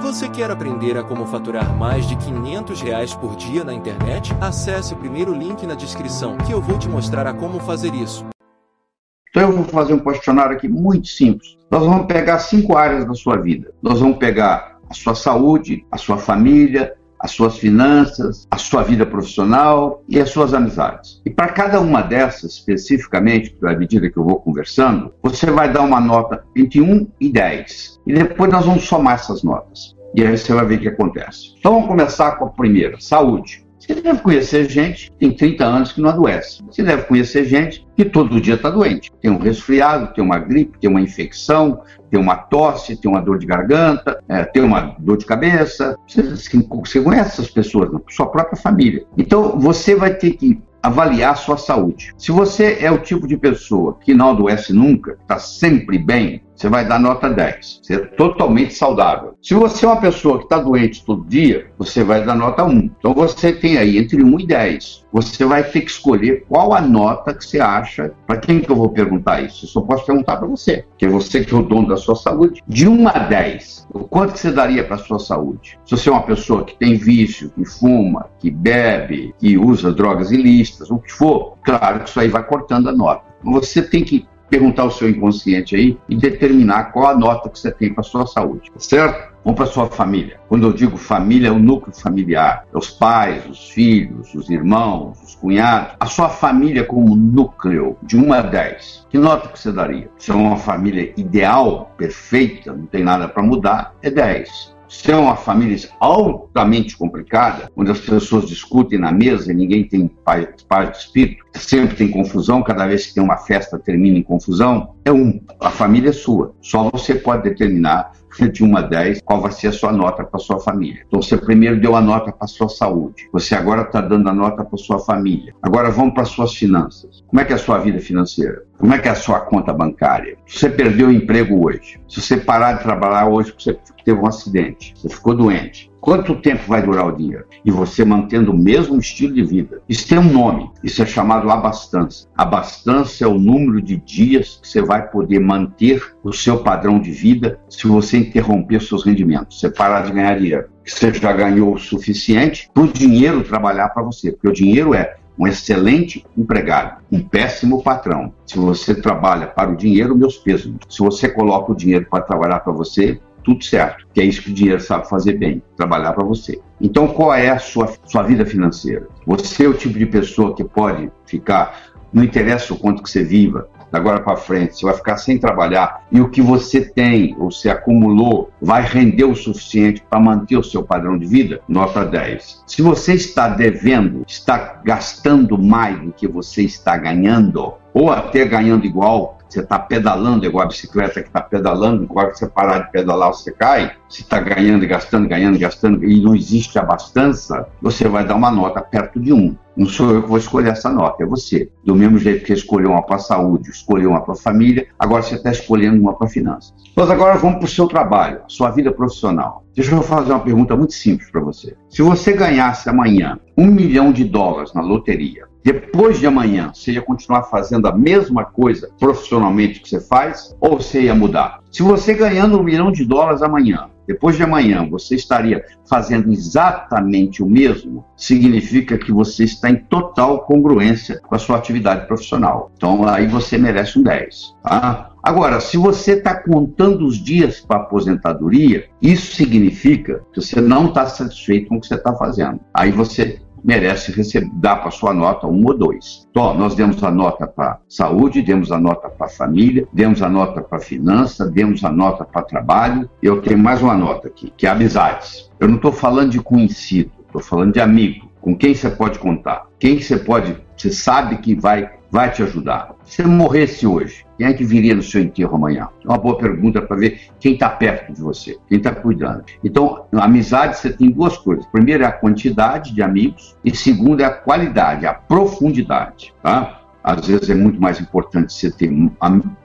Você quer aprender a como faturar mais de 500 reais por dia na internet? Acesse o primeiro link na descrição que eu vou te mostrar a como fazer isso. Então eu vou fazer um questionário aqui muito simples. Nós vamos pegar cinco áreas da sua vida. Nós vamos pegar a sua saúde, a sua família, as suas finanças, a sua vida profissional e as suas amizades. E para cada uma dessas, especificamente, à medida que eu vou conversando, você vai dar uma nota entre 1 e 10. E depois nós vamos somar essas notas. E aí você vai ver o que acontece. Então vamos começar com a primeira, saúde. Você deve conhecer gente que tem 30 anos que não adoece. Você deve conhecer gente que todo dia está doente. Tem um resfriado, tem uma gripe, tem uma infecção, tem uma tosse, tem uma dor de garganta, é, tem uma dor de cabeça. Você, você conhece essas pessoas, sua própria família. Então você vai ter que avaliar sua saúde. Se você é o tipo de pessoa que não adoece nunca, está sempre bem, você vai dar nota 10. Você é totalmente saudável. Se você é uma pessoa que está doente todo dia, você vai dar nota 1. Então você tem aí entre 1 e 10. Você vai ter que escolher qual a nota que você acha. Para quem que eu vou perguntar isso? Eu só posso perguntar para você, que é você que é o dono da sua saúde. De 1 a 10, o quanto que você daria para a sua saúde? Se você é uma pessoa que tem vício, que fuma, que bebe, que usa drogas ilícitas, o que for, claro que isso aí vai cortando a nota. Você tem que perguntar ao seu inconsciente aí e determinar qual a nota que você tem para sua saúde, certo? Vamos para sua família. Quando eu digo família, é o núcleo familiar. É os pais, os filhos, os irmãos, os cunhados. A sua família como núcleo, de 1 a 10. Que nota que você daria? Se é uma família ideal, perfeita, não tem nada para mudar, é 10 se é uma família altamente complicada, onde as pessoas discutem na mesa e ninguém tem paz, de espírito, sempre tem confusão, cada vez que tem uma festa termina em confusão, é um. A família é sua. Só você pode determinar de 1 a 10, qual vai ser a sua nota para sua família. Então você primeiro deu a nota para sua saúde, você agora está dando a nota para sua família. Agora vamos para suas finanças. Como é que é a sua vida financeira? Como é que é a sua conta bancária? Se você perdeu o emprego hoje, se você parar de trabalhar hoje porque você teve um acidente, você ficou doente, Quanto tempo vai durar o dinheiro? E você mantendo o mesmo estilo de vida. Isso tem um nome, isso é chamado abastança. Abastança é o número de dias que você vai poder manter o seu padrão de vida se você interromper seus rendimentos, você parar de ganhar dinheiro. Você já ganhou o suficiente para o dinheiro trabalhar para você, porque o dinheiro é um excelente empregado, um péssimo patrão. Se você trabalha para o dinheiro, meus pesos. Se você coloca o dinheiro para trabalhar para você, tudo certo, que é isso que o dinheiro sabe fazer bem, trabalhar para você. Então, qual é a sua, sua vida financeira? Você é o tipo de pessoa que pode ficar, não interessa o quanto que você viva, agora para frente, você vai ficar sem trabalhar e o que você tem ou se acumulou vai render o suficiente para manter o seu padrão de vida? Nota 10. Se você está devendo, está gastando mais do que você está ganhando, ou até ganhando igual, você está pedalando igual a bicicleta que está pedalando, igual que você parar de pedalar você cai, se está ganhando gastando, ganhando gastando, e não existe abastança, você vai dar uma nota perto de um. Não sou eu que vou escolher essa nota, é você. Do mesmo jeito que escolheu uma para saúde, escolheu uma para família, agora você está escolhendo uma para finanças. Mas agora vamos para o seu trabalho, a sua vida profissional. Deixa eu fazer uma pergunta muito simples para você. Se você ganhasse amanhã um milhão de dólares na loteria, depois de amanhã, você ia continuar fazendo a mesma coisa profissionalmente que você faz ou você ia mudar? Se você ganhando um milhão de dólares amanhã, depois de amanhã você estaria fazendo exatamente o mesmo, significa que você está em total congruência com a sua atividade profissional. Então aí você merece um 10. Tá? Agora, se você está contando os dias para aposentadoria, isso significa que você não está satisfeito com o que você está fazendo. Aí você merece receber, dar para sua nota um ou dois. Então, nós demos a nota para saúde, demos a nota para família, demos a nota para finança, demos a nota para trabalho. Eu tenho mais uma nota aqui, que é amizades. Eu não estou falando de conhecido, estou falando de amigo. Com quem você pode contar? Quem você pode, você sabe que vai vai te ajudar. Se você morresse hoje, quem é que viria no seu enterro amanhã? É uma boa pergunta para ver quem está perto de você, quem está cuidando. Então, amizade você tem duas coisas. Primeiro é a quantidade de amigos e segundo é a qualidade, a profundidade. Tá? Às vezes é muito mais importante você ter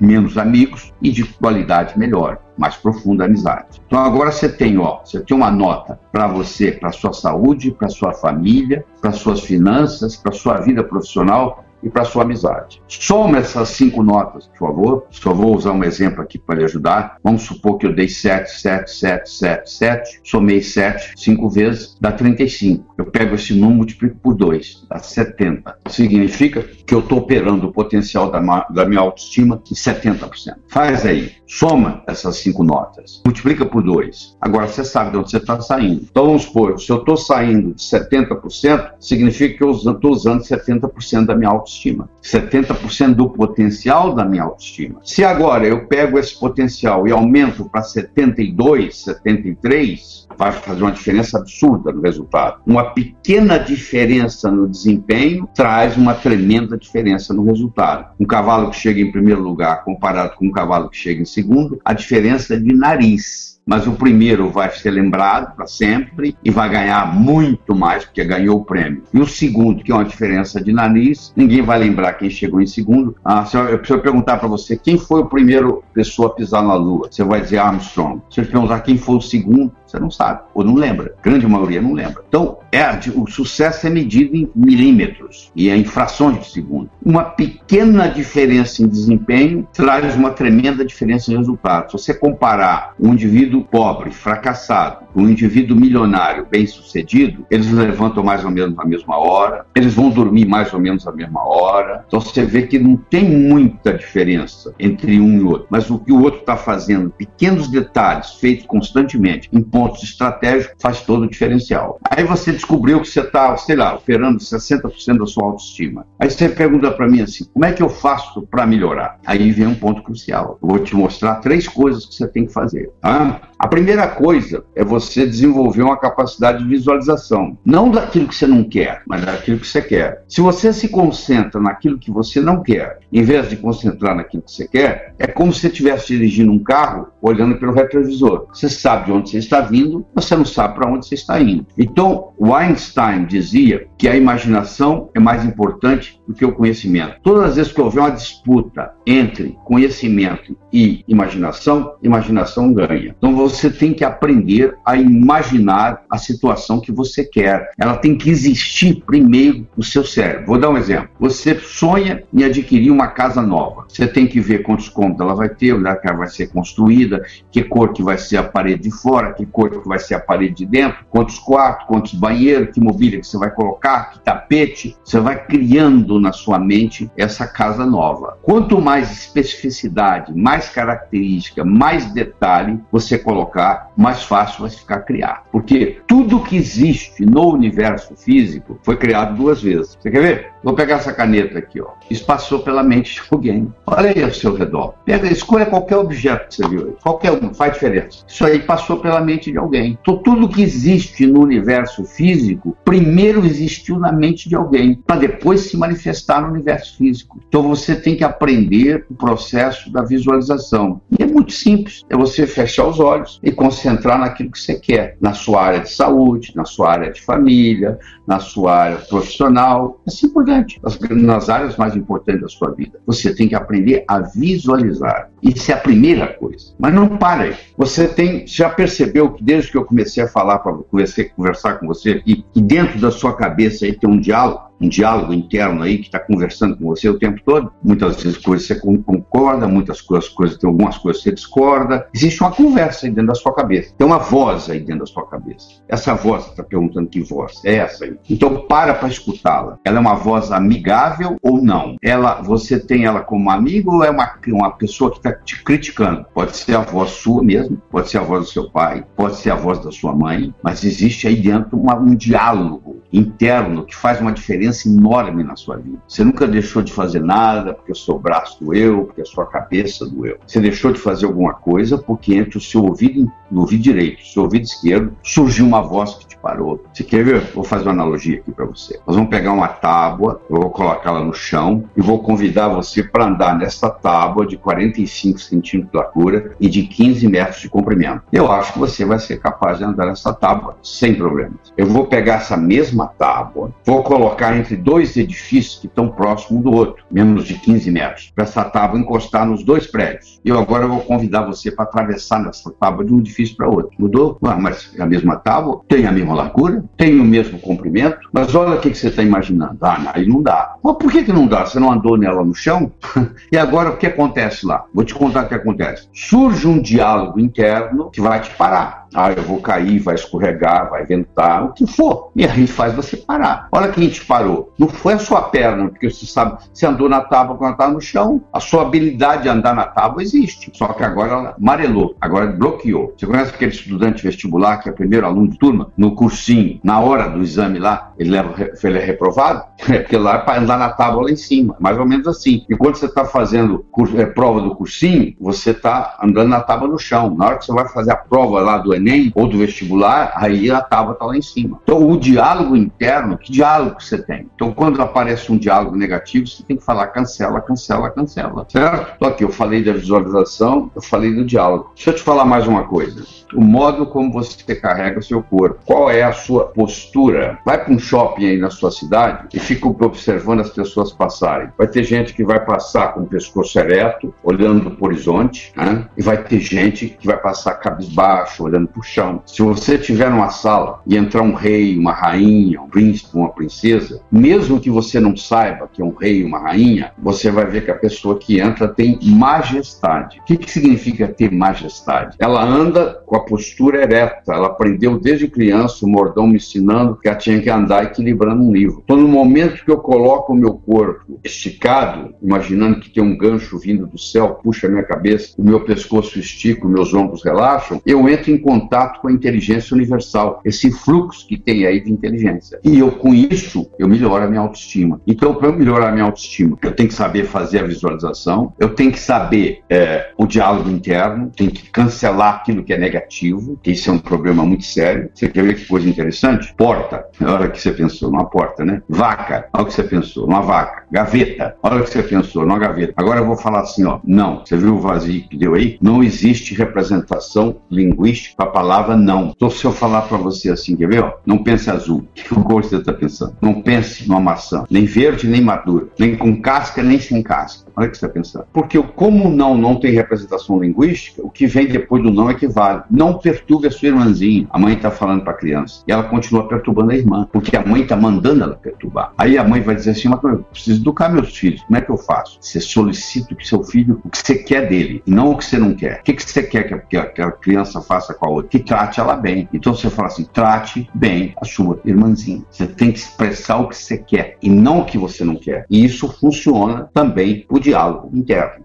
menos amigos e de qualidade melhor, mais profunda amizade. Então agora você tem, ó, você tem uma nota para você, para sua saúde, para sua família, para suas finanças, para sua vida profissional e para sua amizade. Soma essas cinco notas, por favor. Só vou usar um exemplo aqui para lhe ajudar. Vamos supor que eu dei 7, 7, 7, 7, 7, somei 7 cinco vezes, dá 35. Eu pego esse número e multiplico por 2, dá 70. Significa que eu estou operando o potencial da, da minha autoestima em 70%. Faz aí, soma essas cinco notas, multiplica por 2. Agora você sabe de onde você está saindo. Então vamos supor, se eu estou saindo de 70%, significa que eu estou usando 70% da minha autoestima. 70% do potencial da minha autoestima. Se agora eu pego esse potencial e aumento para 72, 73, vai fazer uma diferença absurda no resultado. Uma pequena diferença no desempenho traz uma tremenda diferença no resultado. Um cavalo que chega em primeiro lugar comparado com um cavalo que chega em segundo, a diferença de nariz mas o primeiro vai ser lembrado para sempre e vai ganhar muito mais porque ganhou o prêmio. E o segundo, que é uma diferença de nariz, ninguém vai lembrar quem chegou em segundo. Ah, se eu, preciso perguntar para você quem foi o primeiro pessoa a pisar na Lua, você vai dizer Armstrong. Se eu perguntar quem foi o segundo, você não sabe, ou não lembra. A grande maioria não lembra. Então, é, o sucesso é medido em milímetros e em frações de segundo. Uma pequena diferença em desempenho traz uma tremenda diferença em resultado. Se você comparar um indivíduo pobre, fracassado, um indivíduo milionário, bem-sucedido, eles levantam mais ou menos na mesma hora, eles vão dormir mais ou menos na mesma hora. Então você vê que não tem muita diferença entre um e outro. Mas o que o outro está fazendo, pequenos detalhes feitos constantemente em pontos estratégicos, faz todo o diferencial. Aí você descobriu que você está, sei lá, operando 60% da sua autoestima. Aí você pergunta para mim assim: como é que eu faço para melhorar? Aí vem um ponto crucial. Eu vou te mostrar três coisas que você tem que fazer. Tá? A primeira coisa é você desenvolver uma capacidade de visualização. Não daquilo que você não quer, mas daquilo que você quer. Se você se concentra naquilo que você não quer, em vez de concentrar naquilo que você quer, é como se você estivesse dirigindo um carro olhando pelo retrovisor. Você sabe de onde você está vindo, mas você não sabe para onde você está indo. Então, Einstein dizia que a imaginação é mais importante do que o conhecimento. Todas as vezes que houver uma disputa entre conhecimento e imaginação, imaginação ganha. Então você tem que aprender a imaginar a situação que você quer. Ela tem que existir primeiro no seu cérebro. Vou dar um exemplo. Você sonha em adquirir uma casa nova. Você tem que ver quantos cômodos ela vai ter, onde ela vai ser construída, que cor que vai ser a parede de fora, que cor que vai ser a parede de dentro, quantos quartos, quantos banheiros, que mobília que você vai colocar, que tapete. Você vai criando na sua mente essa casa nova. Quanto mais especificidade, mais característica, mais detalhe você colocar, mais fácil vai ficar criar. Porque tudo que existe no universo físico foi criado duas vezes. Você quer ver? Vou pegar essa caneta aqui, ó. Isso passou pela mente de alguém. Olha aí ao seu redor. Pega, escolha qualquer objeto que você viu aí. Qualquer um, faz diferença. Isso aí passou pela mente de alguém. Então, tudo que existe no universo físico, primeiro existiu na mente de alguém, para depois se manifestar no universo físico. Então, você tem que aprender o processo da visualização. E é muito simples. É você fechar os olhos e concentrar naquilo que você quer. Na sua área de saúde, na sua área de família, na sua área profissional, assim por diante importante, nas áreas mais importantes da sua vida. Você tem que aprender a visualizar. Isso é a primeira coisa. Mas não pare. Você tem, já percebeu que desde que eu comecei a falar para você, conversar com você aqui, que dentro da sua cabeça aí tem um diálogo? Um diálogo interno aí que está conversando com você o tempo todo. Muitas vezes coisas você concorda, muitas coisas, coisas, tem algumas coisas você discorda. Existe uma conversa aí dentro da sua cabeça. Tem uma voz aí dentro da sua cabeça. Essa voz está perguntando que voz é essa aí. Então para para escutá-la. Ela é uma voz amigável ou não? Ela, você tem ela como amigo ou é uma, uma pessoa que está te criticando? Pode ser a voz sua mesmo, pode ser a voz do seu pai, pode ser a voz da sua mãe, mas existe aí dentro uma, um diálogo interno que faz uma diferença enorme na sua vida. Você nunca deixou de fazer nada porque o seu braço doeu, porque a sua cabeça doeu. Você deixou de fazer alguma coisa porque entre o seu ouvido, no ouvido direito o seu ouvido esquerdo surgiu uma voz que te parou. Você quer ver? Vou fazer uma analogia aqui para você. Nós vamos pegar uma tábua, eu vou colocá-la no chão e vou convidar você para andar nessa tábua de 45 centímetros de largura e de 15 metros de comprimento. Eu acho que você vai ser capaz de andar nessa tábua sem problemas. Eu vou pegar essa mesma mesma tábua, vou colocar entre dois edifícios que estão próximos do outro, menos de 15 metros, para essa tábua encostar nos dois prédios. Eu agora vou convidar você para atravessar nessa tábua de um edifício para outro. Mudou? Ué, mas é a mesma tábua, tem a mesma largura, tem o mesmo comprimento, mas olha o que, que você está imaginando. Ah, aí não dá. Mas por que, que não dá? Você não andou nela no chão? e agora o que acontece lá? Vou te contar o que acontece. Surge um diálogo interno que vai te parar. Ah, eu vou cair, vai escorregar, vai ventar, o que for. E aí faz você parar. Olha quem te parou. Não foi a sua perna, porque você sabe, você andou na tábua quando estava no chão. A sua habilidade de andar na tábua existe. Só que agora ela amarelou, agora bloqueou. Você conhece aquele estudante vestibular que é primeiro aluno de turma, no cursinho, na hora do exame lá, ele, leva, ele é reprovado? É porque lá é para andar na tábua lá em cima, mais ou menos assim. E quando você está fazendo curso, é, prova do cursinho, você está andando na tábua no chão. Na hora que você vai fazer a prova lá do Enem ou do vestibular, aí a tábua está lá em cima. Então, o diálogo interno, que diálogo você tem? Então, quando aparece um diálogo negativo, você tem que falar cancela, cancela, cancela. Certo? Então, aqui eu falei da visualização, eu falei do diálogo. Deixa eu te falar mais uma coisa. O modo como você carrega o seu corpo. Qual é a sua postura? Vai para um shopping aí na sua cidade e fica observando as pessoas passarem. Vai ter gente que vai passar com o pescoço ereto, olhando para o horizonte, né? e vai ter gente que vai passar cabisbaixo, olhando para o chão. Se você estiver numa sala e entrar um rei, uma rainha, um príncipe, uma princesa, mesmo que você não saiba que é um rei, uma rainha, você vai ver que a pessoa que entra tem majestade. O que, que significa ter majestade? Ela anda com a postura ereta, ela aprendeu desde criança, o mordão me ensinando que ela tinha que andar equilibrando um livro. Então, no momento que eu coloco o meu corpo esticado, imaginando que tem um gancho vindo do céu, puxa a minha cabeça, o meu pescoço estica, meus ombros relaxam, eu entro em contato com a inteligência universal, esse fluxo que tem aí de inteligência. E eu, com isso, eu melhoro a minha autoestima. Então, para eu melhorar a minha autoestima, eu tenho que saber fazer a visualização, eu tenho que saber é, o diálogo interno, tenho que cancelar aquilo que é negativo, que isso é um problema muito sério. Você quer ver que coisa interessante? Porta, na hora que você pensou numa porta, né? Vaca, olha o que você pensou, numa vaca. Gaveta, olha o que você pensou, numa gaveta. Agora eu vou falar assim, ó, não. Você viu o vazio que deu aí? Não existe representação linguística para a palavra não. Então se eu falar para você assim, quer ver, ó? Não pense azul. Que cor você está pensando? Não pense numa maçã, nem verde, nem madura, nem com casca, nem sem casca. Olha o que você está pensando. Porque como o não não tem representação linguística, o que vem depois do não é que vale. Não perturbe a sua irmãzinha. A mãe está falando para a criança. E ela continua perturbando a irmã. Porque a mãe está mandando ela perturbar. Aí a mãe vai dizer assim: mas eu preciso educar meus filhos. Como é que eu faço? Você solicita que seu filho o que você quer dele, e não o que você não quer. O que, que você quer que a, que a criança faça com a outra? Que trate ela bem. Então você fala assim: trate bem a sua irmãzinha. Você tem que expressar o que você quer e não o que você não quer. E isso funciona também o diálogo interno.